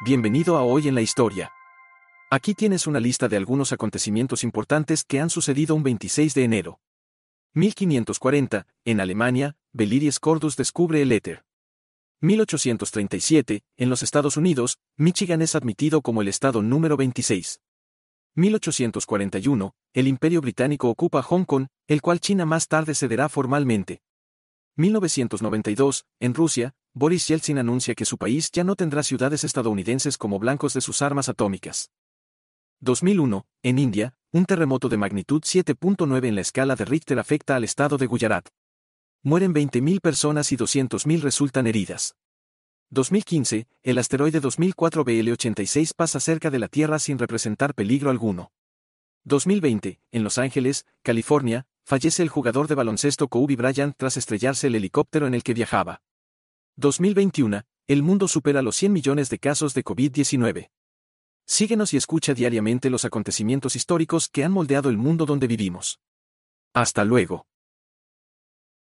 Bienvenido a Hoy en la Historia. Aquí tienes una lista de algunos acontecimientos importantes que han sucedido un 26 de enero. 1540, en Alemania, Beliris Cordus descubre el éter. 1837, en los Estados Unidos, Michigan es admitido como el estado número 26. 1841, el Imperio Británico ocupa Hong Kong, el cual China más tarde cederá formalmente. 1992, en Rusia, Boris Yeltsin anuncia que su país ya no tendrá ciudades estadounidenses como blancos de sus armas atómicas. 2001, en India, un terremoto de magnitud 7.9 en la escala de Richter afecta al estado de Gujarat. Mueren 20.000 personas y 200.000 resultan heridas. 2015, el asteroide 2004 BL86 pasa cerca de la Tierra sin representar peligro alguno. 2020, en Los Ángeles, California, fallece el jugador de baloncesto Kobe Bryant tras estrellarse el helicóptero en el que viajaba. 2021, el mundo supera los 100 millones de casos de COVID-19. Síguenos y escucha diariamente los acontecimientos históricos que han moldeado el mundo donde vivimos. Hasta luego.